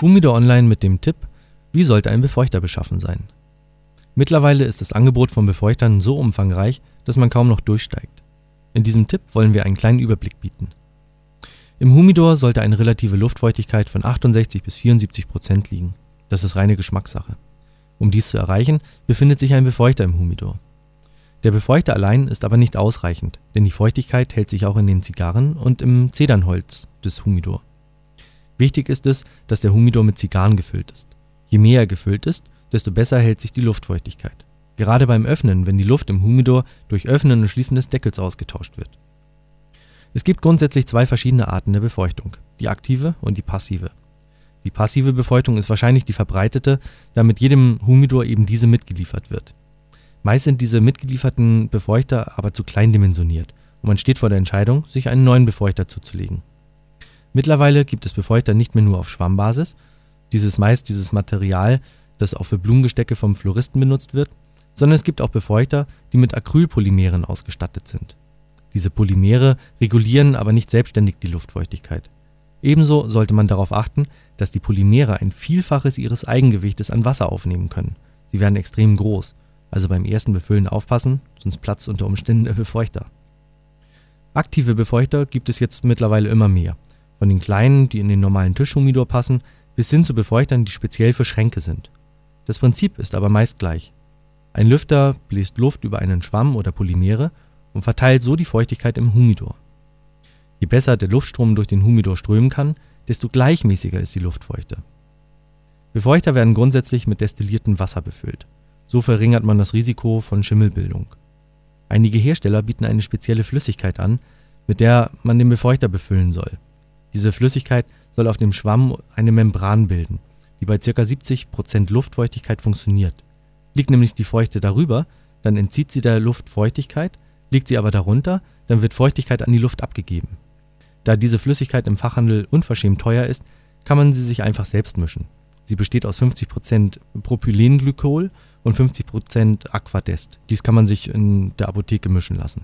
Humidor Online mit dem Tipp, wie sollte ein Befeuchter beschaffen sein? Mittlerweile ist das Angebot von Befeuchtern so umfangreich, dass man kaum noch durchsteigt. In diesem Tipp wollen wir einen kleinen Überblick bieten. Im Humidor sollte eine relative Luftfeuchtigkeit von 68 bis 74 Prozent liegen. Das ist reine Geschmackssache. Um dies zu erreichen, befindet sich ein Befeuchter im Humidor. Der Befeuchter allein ist aber nicht ausreichend, denn die Feuchtigkeit hält sich auch in den Zigarren und im Zedernholz des Humidor. Wichtig ist es, dass der Humidor mit Zigarren gefüllt ist. Je mehr er gefüllt ist, desto besser hält sich die Luftfeuchtigkeit. Gerade beim Öffnen, wenn die Luft im Humidor durch Öffnen und Schließen des Deckels ausgetauscht wird. Es gibt grundsätzlich zwei verschiedene Arten der Befeuchtung, die aktive und die passive. Die passive Befeuchtung ist wahrscheinlich die verbreitete, da mit jedem Humidor eben diese mitgeliefert wird. Meist sind diese mitgelieferten Befeuchter aber zu klein dimensioniert und man steht vor der Entscheidung, sich einen neuen Befeuchter zuzulegen. Mittlerweile gibt es Befeuchter nicht mehr nur auf Schwammbasis, dieses meist dieses Material, das auch für Blumengestecke vom Floristen benutzt wird, sondern es gibt auch Befeuchter, die mit Acrylpolymeren ausgestattet sind. Diese Polymere regulieren aber nicht selbstständig die Luftfeuchtigkeit. Ebenso sollte man darauf achten, dass die Polymere ein Vielfaches ihres Eigengewichtes an Wasser aufnehmen können. Sie werden extrem groß, also beim ersten Befüllen aufpassen, sonst platzt unter Umständen der Befeuchter. Aktive Befeuchter gibt es jetzt mittlerweile immer mehr. Von den kleinen, die in den normalen Tischhumidor passen, bis hin zu Befeuchtern, die speziell für Schränke sind. Das Prinzip ist aber meist gleich. Ein Lüfter bläst Luft über einen Schwamm oder Polymere und verteilt so die Feuchtigkeit im Humidor. Je besser der Luftstrom durch den Humidor strömen kann, desto gleichmäßiger ist die Luftfeuchte. Befeuchter werden grundsätzlich mit destilliertem Wasser befüllt. So verringert man das Risiko von Schimmelbildung. Einige Hersteller bieten eine spezielle Flüssigkeit an, mit der man den Befeuchter befüllen soll. Diese Flüssigkeit soll auf dem Schwamm eine Membran bilden, die bei ca. 70% Luftfeuchtigkeit funktioniert. Liegt nämlich die Feuchte darüber, dann entzieht sie der Luft Feuchtigkeit Liegt sie aber darunter, dann wird Feuchtigkeit an die Luft abgegeben. Da diese Flüssigkeit im Fachhandel unverschämt teuer ist, kann man sie sich einfach selbst mischen. Sie besteht aus 50% Propylenglykol und 50% Aquadest. Dies kann man sich in der Apotheke mischen lassen.